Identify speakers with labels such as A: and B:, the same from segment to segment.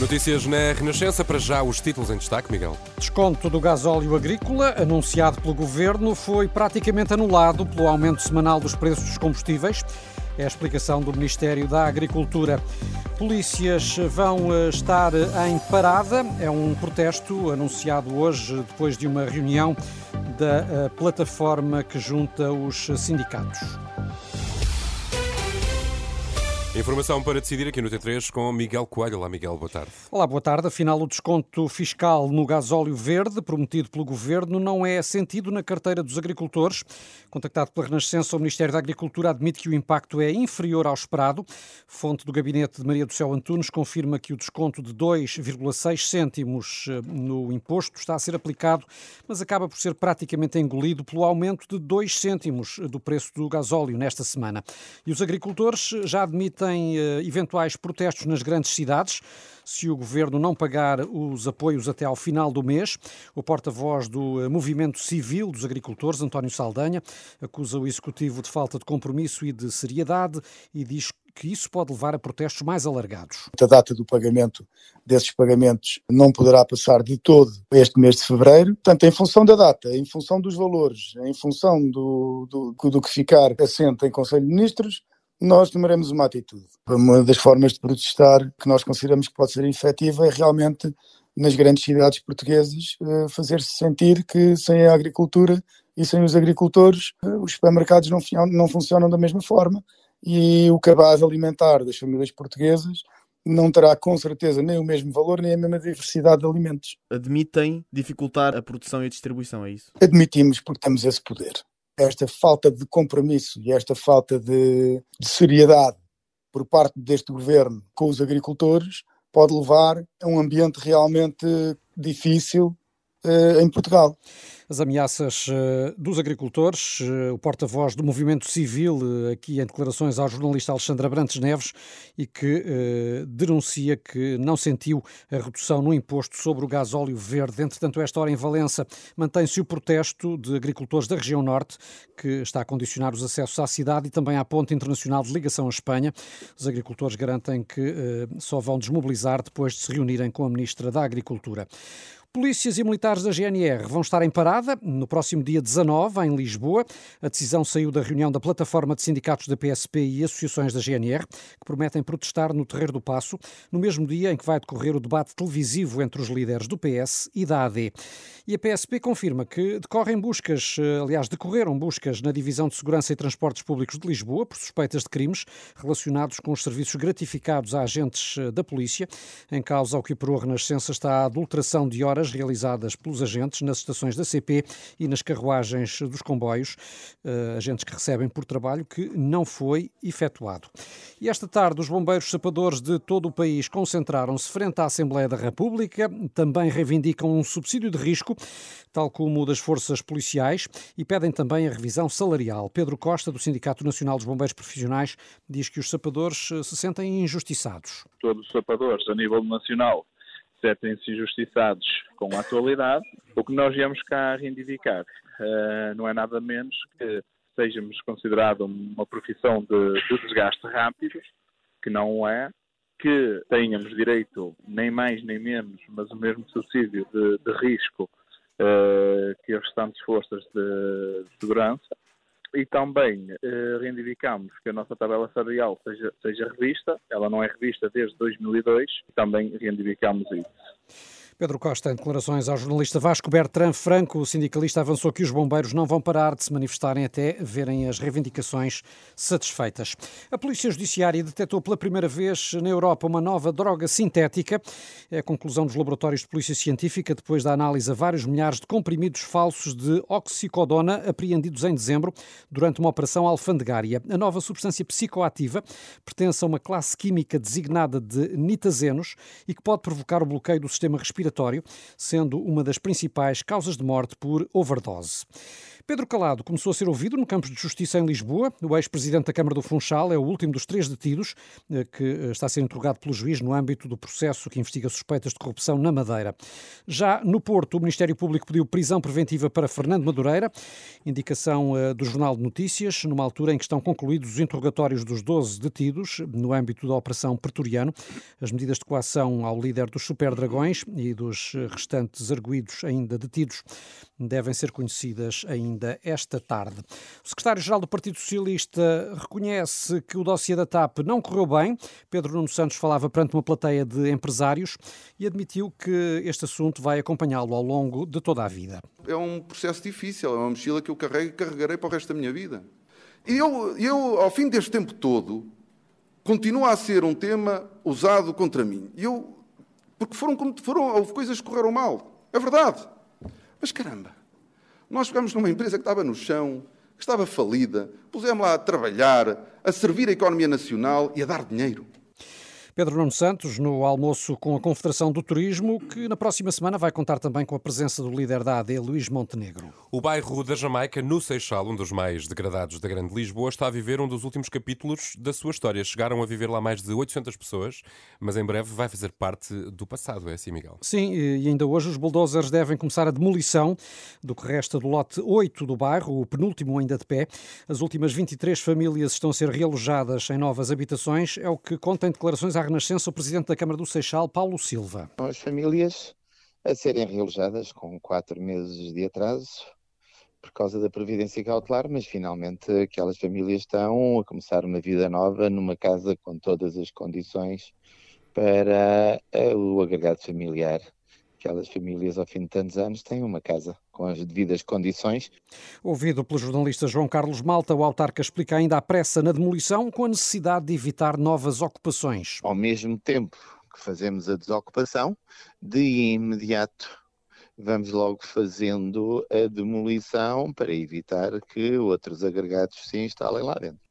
A: Notícias na Renascença, para já os títulos em destaque, Miguel.
B: Desconto do gasóleo agrícola, anunciado pelo governo, foi praticamente anulado pelo aumento semanal dos preços dos combustíveis. É a explicação do Ministério da Agricultura. Polícias vão eh, estar em parada. É um protesto anunciado hoje depois de uma reunião da eh, plataforma que junta os sindicatos.
A: Informação para decidir aqui no T3 com Miguel Coelho. Olá, Miguel, boa tarde.
B: Olá, boa tarde. Afinal, o desconto fiscal no gasóleo verde, prometido pelo Governo, não é sentido na carteira dos agricultores. Contactado pela Renascença, o Ministério da Agricultura admite que o impacto é inferior ao esperado. Fonte do gabinete de Maria do Céu Antunes confirma que o desconto de 2,6 cêntimos eh, no imposto está a ser aplicado, mas acaba por ser praticamente engolido pelo aumento de 2 cêntimos do preço do gasóleo nesta semana. E os agricultores já admitem tem eh, eventuais protestos nas grandes cidades se o governo não pagar os apoios até ao final do mês. O porta-voz do eh, Movimento Civil dos Agricultores, António Saldanha, acusa o executivo de falta de compromisso e de seriedade e diz que isso pode levar a protestos mais alargados.
C: A data do pagamento desses pagamentos não poderá passar de todo este mês de fevereiro, portanto, em função da data, em função dos valores, em função do, do, do que ficar assente em Conselho de Ministros, nós tomaremos uma atitude. Uma das formas de protestar que nós consideramos que pode ser efetiva é realmente nas grandes cidades portuguesas eh, fazer-se sentir que sem a agricultura e sem os agricultores eh, os supermercados não, não funcionam da mesma forma e o cabaz alimentar das famílias portuguesas não terá com certeza nem o mesmo valor nem a mesma diversidade de alimentos.
D: Admitem dificultar a produção e a distribuição, é isso?
C: Admitimos porque temos esse poder esta falta de compromisso e esta falta de, de seriedade por parte deste governo com os agricultores pode levar a um ambiente realmente difícil em Portugal
B: as ameaças eh, dos agricultores. Eh, o porta-voz do movimento civil, eh, aqui em declarações ao jornalista Alexandre Abrantes Neves, e que eh, denuncia que não sentiu a redução no imposto sobre o gás óleo verde. Entretanto, esta hora em Valença mantém-se o protesto de agricultores da região norte, que está a condicionar os acessos à cidade e também à ponte internacional de ligação à Espanha. Os agricultores garantem que eh, só vão desmobilizar depois de se reunirem com a Ministra da Agricultura. Polícias e militares da GNR vão estar em parada no próximo dia 19, em Lisboa. A decisão saiu da reunião da plataforma de sindicatos da PSP e associações da GNR, que prometem protestar no Terreiro do Passo, no mesmo dia em que vai decorrer o debate televisivo entre os líderes do PS e da AD. E a PSP confirma que decorrem buscas, eh, aliás, decorreram buscas na Divisão de Segurança e Transportes Públicos de Lisboa por suspeitas de crimes relacionados com os serviços gratificados a agentes eh, da polícia. Em causa, ao que por a Renascença está a adulteração de horas realizadas pelos agentes nas estações da CP e nas carruagens dos comboios, uh, agentes que recebem por trabalho que não foi efetuado. E esta tarde, os bombeiros sapadores de todo o país concentraram-se frente à Assembleia da República, também reivindicam um subsídio de risco, tal como o das forças policiais, e pedem também a revisão salarial. Pedro Costa, do Sindicato Nacional dos Bombeiros Profissionais, diz que os sapadores eh, se sentem injustiçados.
E: Todos os sapadores, a nível nacional, sentem-se injustiçados com a atualidade, o que nós viemos cá reivindicar uh, não é nada menos que sejamos considerados uma profissão de, de, desgaste rápido, que não é, que tenhamos direito nem mais nem menos, mas o mesmo subsídio de, de risco uh, que as restantes forças de segurança, e também eh, reivindicamos que a nossa tabela salarial seja, seja revista. Ela não é revista desde 2002 e também reivindicamos isso.
B: Pedro Costa, em declarações ao jornalista Vasco Bertrand Franco, o sindicalista avançou que os bombeiros não vão parar de se manifestarem até verem as reivindicações satisfeitas. A Polícia Judiciária detectou pela primeira vez na Europa uma nova droga sintética. É a conclusão dos laboratórios de Polícia Científica depois da análise a vários milhares de comprimidos falsos de oxicodona apreendidos em dezembro durante uma operação alfandegária. A nova substância psicoativa pertence a uma classe química designada de nitazenos e que pode provocar o bloqueio do sistema respiratório respiratório, sendo uma das principais causas de morte por overdose. Pedro Calado começou a ser ouvido no Campos de Justiça em Lisboa. O ex-presidente da Câmara do Funchal é o último dos três detidos eh, que eh, está a ser interrogado pelo juiz no âmbito do processo que investiga suspeitas de corrupção na Madeira. Já no Porto, o Ministério Público pediu prisão preventiva para Fernando Madureira, indicação eh, do Jornal de Notícias, numa altura em que estão concluídos os interrogatórios dos 12 detidos no âmbito da Operação Pretoriano. As medidas de coação ao líder dos Super Dragões e dos restantes arguídos ainda detidos devem ser conhecidas ainda esta tarde. O secretário-geral do Partido Socialista reconhece que o dossiê da TAP não correu bem. Pedro Nuno Santos falava perante uma plateia de empresários e admitiu que este assunto vai acompanhá-lo ao longo de toda a vida.
F: É um processo difícil, é uma mochila que eu carrego e carregarei para o resto da minha vida. E eu, eu, ao fim deste tempo todo, continua a ser um tema usado contra mim. E eu, porque foram, foram, houve coisas que correram mal. É verdade. Mas caramba, nós ficamos numa empresa que estava no chão, que estava falida, pusemos lá a trabalhar, a servir a economia nacional e a dar dinheiro.
B: Pedro Nuno Santos, no almoço com a Confederação do Turismo, que na próxima semana vai contar também com a presença do líder da AD, Luís Montenegro.
A: O bairro da Jamaica, no Seixal, um dos mais degradados da Grande Lisboa, está a viver um dos últimos capítulos da sua história. Chegaram a viver lá mais de 800 pessoas, mas em breve vai fazer parte do passado, é assim, Miguel?
B: Sim, e ainda hoje os bulldozers devem começar a demolição do que resta do lote 8 do bairro, o penúltimo ainda de pé. As últimas 23 famílias estão a ser realojadas em novas habitações, é o que conta em declarações à Renascença o Presidente da Câmara do Seixal, Paulo Silva.
G: As famílias a serem realojadas com quatro meses de atraso por causa da previdência cautelar, mas finalmente aquelas famílias estão a começar uma vida nova numa casa com todas as condições para eh, o agregado familiar. Aquelas famílias, ao fim de tantos anos, têm uma casa com as devidas condições.
B: Ouvido pelo jornalista João Carlos Malta, o autarca explica ainda a pressa na demolição com a necessidade de evitar novas ocupações.
G: Ao mesmo tempo que fazemos a desocupação, de imediato vamos logo fazendo a demolição para evitar que outros agregados se instalem lá dentro.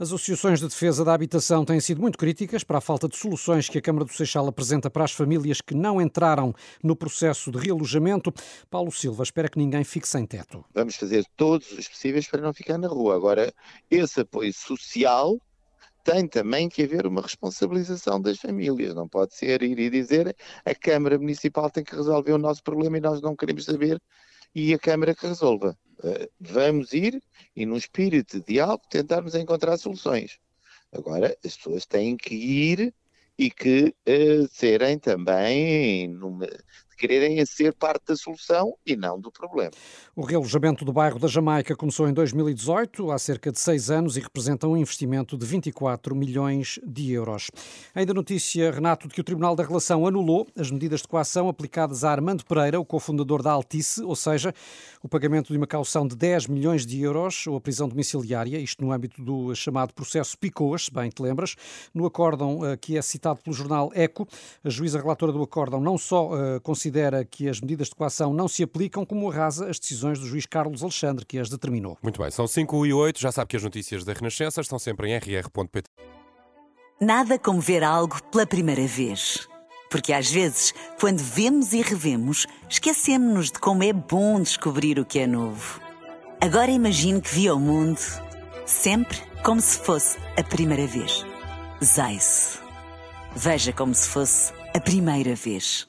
B: As associações de defesa da habitação têm sido muito críticas para a falta de soluções que a Câmara do Seixal apresenta para as famílias que não entraram no processo de realojamento. Paulo Silva espera que ninguém fique sem teto.
G: Vamos fazer todos os possíveis para não ficar na rua. Agora, esse apoio social tem também que haver uma responsabilização das famílias. Não pode ser ir e dizer a Câmara Municipal tem que resolver o nosso problema e nós não queremos saber e a Câmara que resolva. Eh, vamos ir e, num espírito de diálogo, tentarmos encontrar soluções. Agora, as pessoas têm que ir e que uh, serem também numa, quererem ser parte da solução e não do problema.
B: O realojamento do bairro da Jamaica começou em 2018, há cerca de seis anos, e representa um investimento de 24 milhões de euros. Ainda notícia, Renato, de que o Tribunal da Relação anulou as medidas de coação aplicadas a Armando Pereira, o cofundador da Altice, ou seja, o pagamento de uma caução de 10 milhões de euros ou a prisão domiciliária, isto no âmbito do chamado processo Picoas, se bem te lembras. No acórdão eh, que é citado pelo jornal Eco, a juíza relatora do acórdão não só uh, considera que as medidas de coação não se aplicam, como arrasa as decisões do juiz Carlos Alexandre, que as determinou.
A: Muito bem, são 5 e 8, já sabe que as notícias da Renascença estão sempre em rr.pt.
H: Nada como ver algo pela primeira vez. Porque às vezes, quando vemos e revemos, esquecemos-nos de como é bom descobrir o que é novo. Agora imagine que viu o mundo sempre como se fosse a primeira vez. Zais. Veja como se fosse a primeira vez.